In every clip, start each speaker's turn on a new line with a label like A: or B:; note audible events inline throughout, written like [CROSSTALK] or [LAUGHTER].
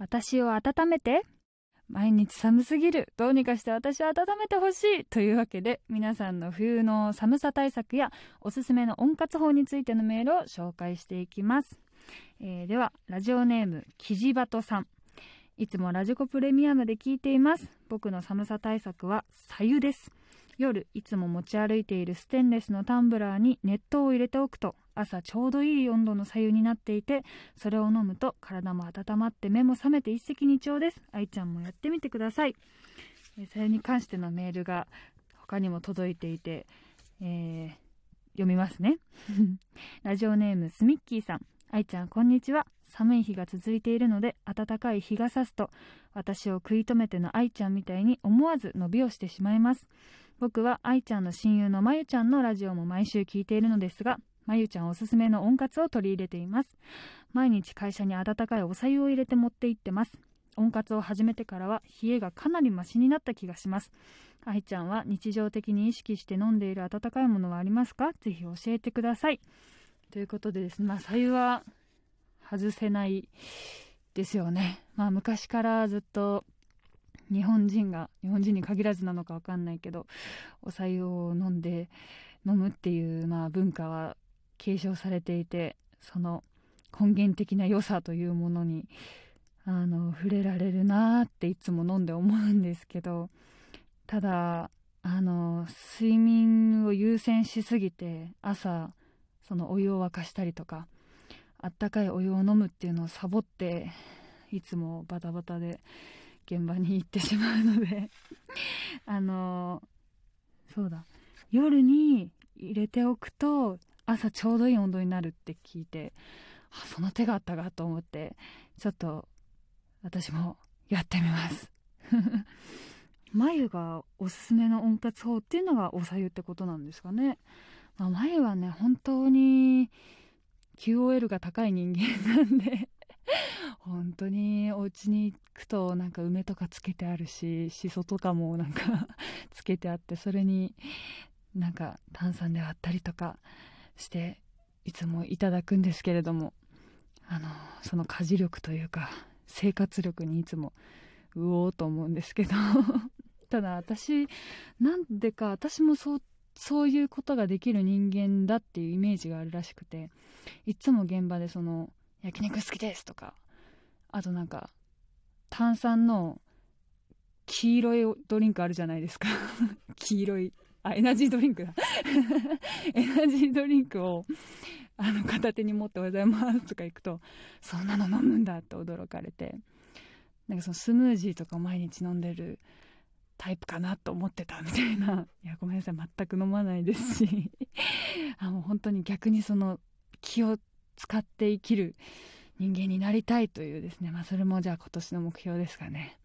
A: 私を温めて。毎日寒すぎる。どうにかして私を温めてほしい。というわけで皆さんの冬の寒さ対策やおすすめの温活法についてのメールを紹介していきます、えー、ではラジオネームキジバトさん。いつもラジコプレミアムで聞いています。僕の寒さ対策は左右です。夜いつも持ち歩いているステンレスのタンブラーに熱湯を入れておくと朝ちょうどいい温度の左右になっていてそれを飲むと体も温まって目も覚めて一石二鳥です。愛ちゃんもやってみてください。それに関してのメールが他にも届いていて、えー、読みますね。[LAUGHS] ラジオネームスミッキーさん。愛ちゃんこんにちは。寒い日が続いているので暖かい日が差すと私を食い止めての愛ちゃんみたいに思わず伸びをしてしまいます。僕は愛ちゃんの親友のまゆちゃんのラジオも毎週聞いているのですがまゆちゃんおすすめの温活を取り入れています。毎日会社に温かいお茶湯を入れて持って行ってます。温活を始めてからは冷えがかなりマシになった気がします。愛ちゃんは日常的に意識して飲んでいる温かいものはありますか？ぜひ教えてください。ということでですねまあ湯は外せないですよね。まあ昔からずっと日本人が日本人に限らずなのか分かんないけどお白湯を飲んで飲むっていう、まあ、文化は継承されていてその根源的な良さというものにあの触れられるなっていつも飲んで思うんですけどただあの睡眠を優先しすぎて朝そのお湯を沸かしたりとかあったかいお湯を飲むっていうのをサボっていつもバタバタで現場に行ってしまうのであのそうだ。夜に入れておくと朝ちょうどいい温度になるって聞いてあその手があったかと思ってちょっと私もやってみます。[LAUGHS] 眉がおすすめの温活法っていうのがおさゆってことなんですかね、まあ、眉はね本当に QOL が高い人間なんで [LAUGHS] 本当にお家に行くとなんか梅とかつけてあるししそとかもなんか [LAUGHS] つけてあってそれになんか炭酸で割ったりとかしていつもいただくんですけれどもあのその家事力というか生活力にいつもうおーと思うんですけど。[LAUGHS] ただ私なんでか私もそうそういうことができる人間だっていうイメージがあるらしくていつも現場でその焼肉好きですとかあとなんか炭酸の黄色いドリンクあるじゃないですか。[LAUGHS] 黄色いあエナジードリンクだ。[LAUGHS] エナジードリンクをあの片手に持って「おはようございます」とか行くと「そんなの飲むんだ」って驚かれて。なんかそのスムージーとか毎日飲んでるタイプかなと思ってたみたいな。いやごめんなさい全く飲まないですし。あの本当に逆にその気を使って生きる人間になりたいというですね。まあそれもじゃあ今年の目標ですかね。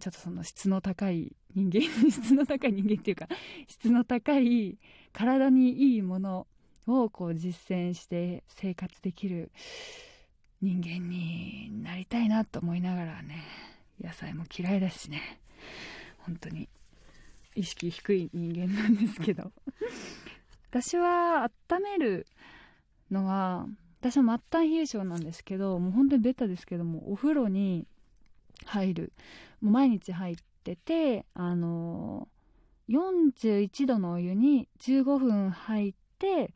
A: ちょっとその質の高い人間質の高い人間っていうか質の高い体にいいものをこう実践して生活できる人間になりたいなと思いながらね野菜も嫌いだしね。本当に。意識低い人間なんですけど。私は温めるのは私は末端冷え性なんですけどもう本当にベタですけどもお風呂に入る。もう毎日入っててあの41度のお湯に15分入って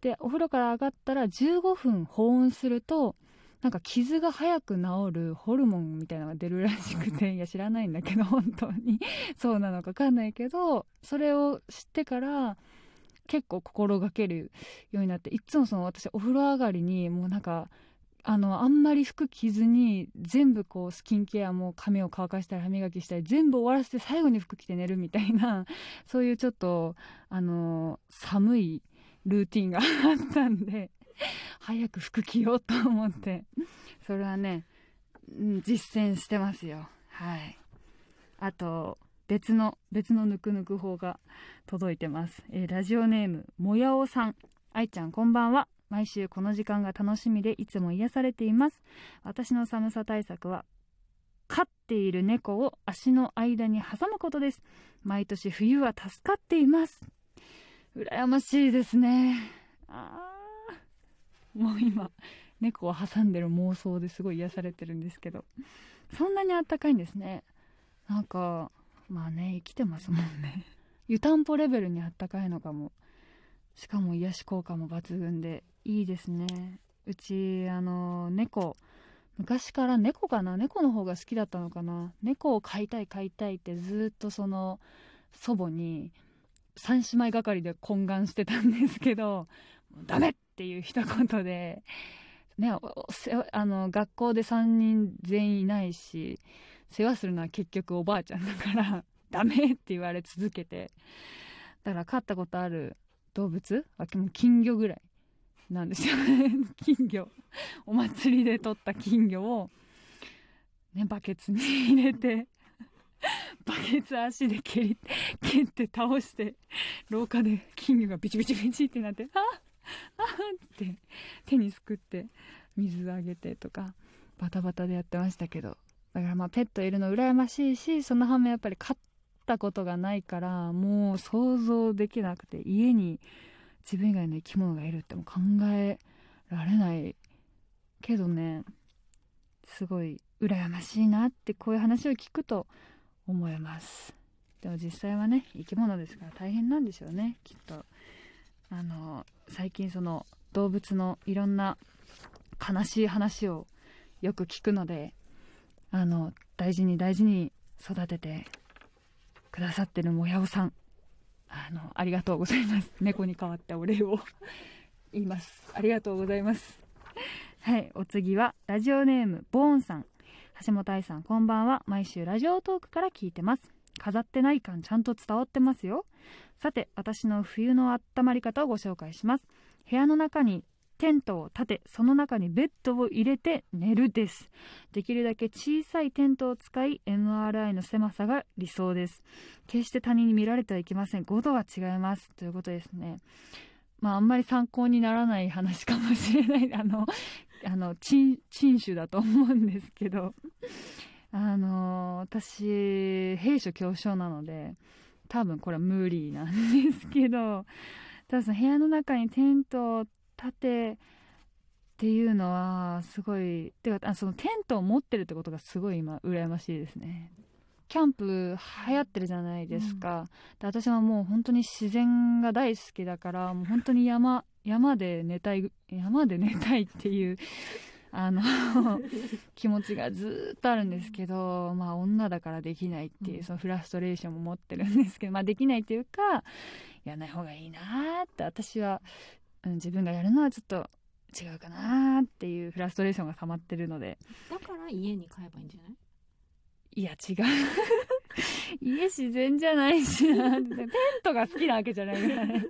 A: でお風呂から上がったら15分保温するとなんか傷が早く治るホルモンみたいなのが出るらしくていや知らないんだけど [LAUGHS] 本当に。そうなのか分かんないけどそれを知ってから結構心がけるようになっていつもその私お風呂上がりにもうなんかあのあんまり服着ずに全部こうスキンケアも髪を乾かしたり歯磨きしたり全部終わらせて最後に服着て寝るみたいな [LAUGHS] そういうちょっとあの寒いルーティンがあったんで早く服着ようと思ってそれはね実践してますよ。はい。あと別の別のぬくぬく法が届いてます、えー、ラジオネームもやおさん。愛ちゃんこんばんは。毎週この時間が楽しみでいつも癒されています。私の寒さ対策は飼っている猫を足の間に挟むことです。毎年冬は助かっています。羨ましいですね。あもう今猫を挟んでる妄想ですごい癒されてるんですけど。そんなにあったかいんですね。なんかまあね生きてますもんね。[LAUGHS] 湯たんぽレベルにあったかいのかもしかも癒し効果も抜群でいいですね。うちあの猫昔から猫かな？猫の方が好きだったのかな？猫を飼いたい飼いたいってずっとその祖母に三姉妹がかりで懇願してたんですけどダメっていう一言で、ね、あの学校で3人全員いないし世話するのは結局おばあちゃんだからダメって言われ続けてだから飼ったことある動物？は金魚ぐらいなんですよ。ね [LAUGHS] 金魚。お祭りで取った金魚を、ね、バケツに入れてバケツ足で蹴り蹴って倒して廊下で金魚がビチビチビチってなって「あっあっ!」って手にすくって水あげてとかバタバタでやってましたけど。だからまあペットいるの羨ましいしその反面やっぱり飼ったことがないからもう想像できなくて家に自分以外の生き物がいるっても考えられないけどね。すごい羨ましいなってこういう話を聞くと思います。でも実際はね生き物ですから大変なんでしょうね。きっと。あの最近その動物のいろんな悲しい話をよく聞くのであの大事に大事に育ててくださってるもやおさん。あのありがとうございます。猫に代わってお礼を。[LAUGHS] 言います。ありがとうございます。はいお次はラジオネームボーンさん。橋本愛さんこんばんは。毎週ラジオトークから聞いてます。飾ってない感ちゃんと伝わってますよ。さて私の冬の温まり方をご紹介します。部屋の中にテントを立てその中にベッドを入れて寝るです。できるだけ小さいテントを使い MRI の狭さが理想です。決して他人に見られてはいけません。5度は違います。ということですね。まああんまり参考にならない話かもしれない。[LAUGHS] あのあの珍種だと思うんですけど。あの私兵所恐怖症なので多分これは無理なんですけど。ただその部屋の中にテントを立てっていうのはすごいてかそのテントを持ってるってことがすごい今羨ましいですね。キャンプ流行ってるじゃないですか、うん、で私はもう本当に自然が大好きだからもう本当に山山で寝たい山で寝たいっていうあの [LAUGHS] 気持ちがずっとあるんですけどまあ女だからできないっていうそのフラストレーションも持ってるんですけどまあできないっていうかやらない方がいいなって私はうん、自分がやるのはちょっと違うかなっていうフラストレーションが溜まってるので。
B: だから家に買えばいいんじゃない？
A: いや違う。[LAUGHS] 家自然じゃないしな [LAUGHS] テントが好きなわけじゃないからね。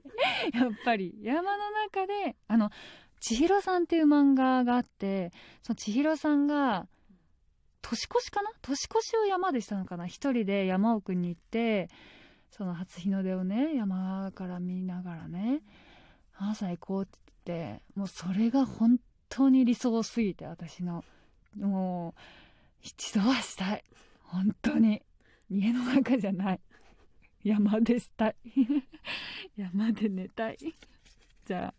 A: やっぱり。山の中であの千尋さんっていう漫画があってその千尋さんが年越しかな？年越しを山でしたのかな？一人で山奥に行ってその初日の出をね山から見ながらね朝行こうって言ってもうそれが本当に理想すぎて私の。もう一度はしたい。本当に。家の中じゃない。山でしたい。[LAUGHS] 山で寝たい。じゃ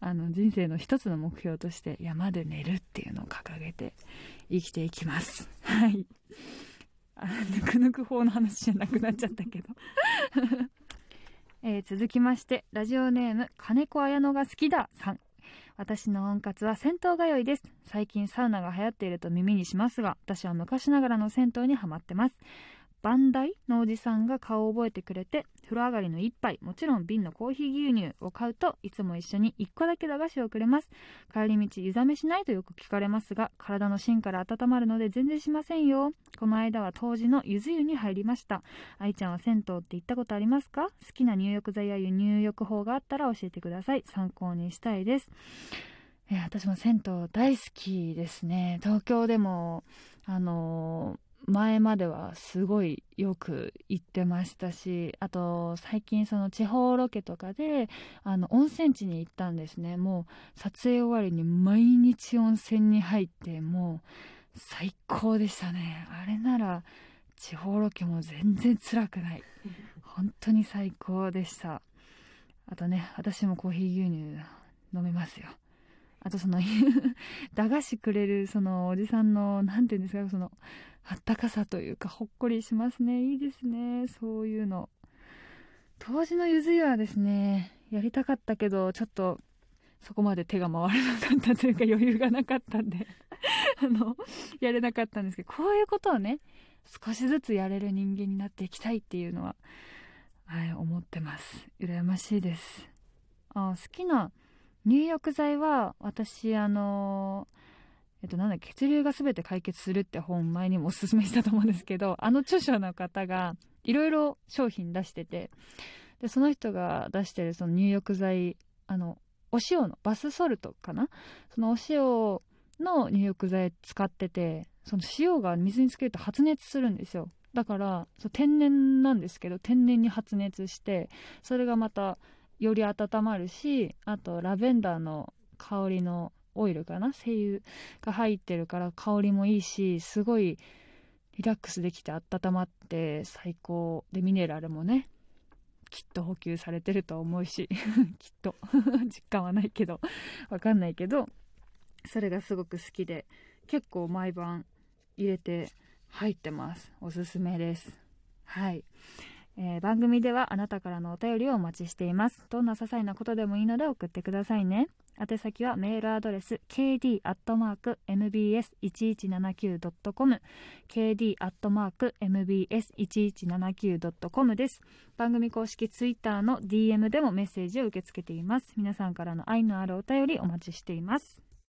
A: ああの人生の一つの目標として山で寝るっていうのを掲げて生きていきます。はい。ぬくぬく法の話じゃなくなっちゃったけど。えー、続きましてラジオネーム金子綾乃が好きださん。私の温活は銭湯通いです。最近サウナが流行っていると耳にしますが私は昔ながらの銭湯にはまってます。バンダイのおじさんが顔を覚えてくれて風呂上がりの一杯もちろん瓶のコーヒー牛乳を買うといつも一緒に1個だけ駄菓子をくれます。帰り道湯冷めしないとよく聞かれますが体の芯から温まるので全然しませんよ。この間は当時のゆず湯に入りました。愛ちゃんは銭湯って行ったことありますか？好きな入浴剤や入浴法があったら教えてください。参考にしたいです。私も銭湯大好きですね。東京でもあのー前まではすごいよく行ってましたしあと最近その地方ロケとかであの温泉地に行ったんですね。もう撮影終わりに毎日温泉に入ってもう最高でしたね。あれなら地方ロケも全然辛くない。本当に最高でした。あとね私もコーヒー牛乳飲めますよ。あとその [LAUGHS] 駄菓子くれるそのおじさんの何て言うんですかそのあったかさというかほっこりしますね。いいですね。そういうの。当時のゆず湯はですねやりたかったけどちょっとそこまで手が回らなかったというか [LAUGHS] 余裕がなかったんで [LAUGHS] あのやれなかったんですけどこういうことをね少しずつやれる人間になっていきたいっていうのははい思ってます。羨ましいです。あ好きな入浴剤は私あのえっとなんだ血流が全て解決するって本前にもおすすめしたと思うんですけど [LAUGHS] あの著者の方がいろいろ商品出しててでその人が出してるその入浴剤あのお塩のバスソルトかな？そのお塩の入浴剤使っててその塩が水につけると発熱するんですよ。だからそう天然なんですけど天然に発熱してそれがまたより温まるしあとラベンダーの香りのオイルかな精油が入ってるから香りもいいしすごいリラックスできて温まって最高。でミネラルもねきっと補給されてると思うし [LAUGHS] きっと。[LAUGHS] 実感はないけどわかんないけどそれがすごく好きで結構毎晩入れて入ってます。おすすめです。はい。えー、番組ではあなたからのお便りをお待ちしています。どんな些細なことでもいいので送ってくださいね。宛先はメールアドレス kd.mbs1179.com kd.mbs1179.com です。番組公式ツイッターの DM でもメッセージを受け付けています。皆さんからの愛のあるお便りお待ちしています。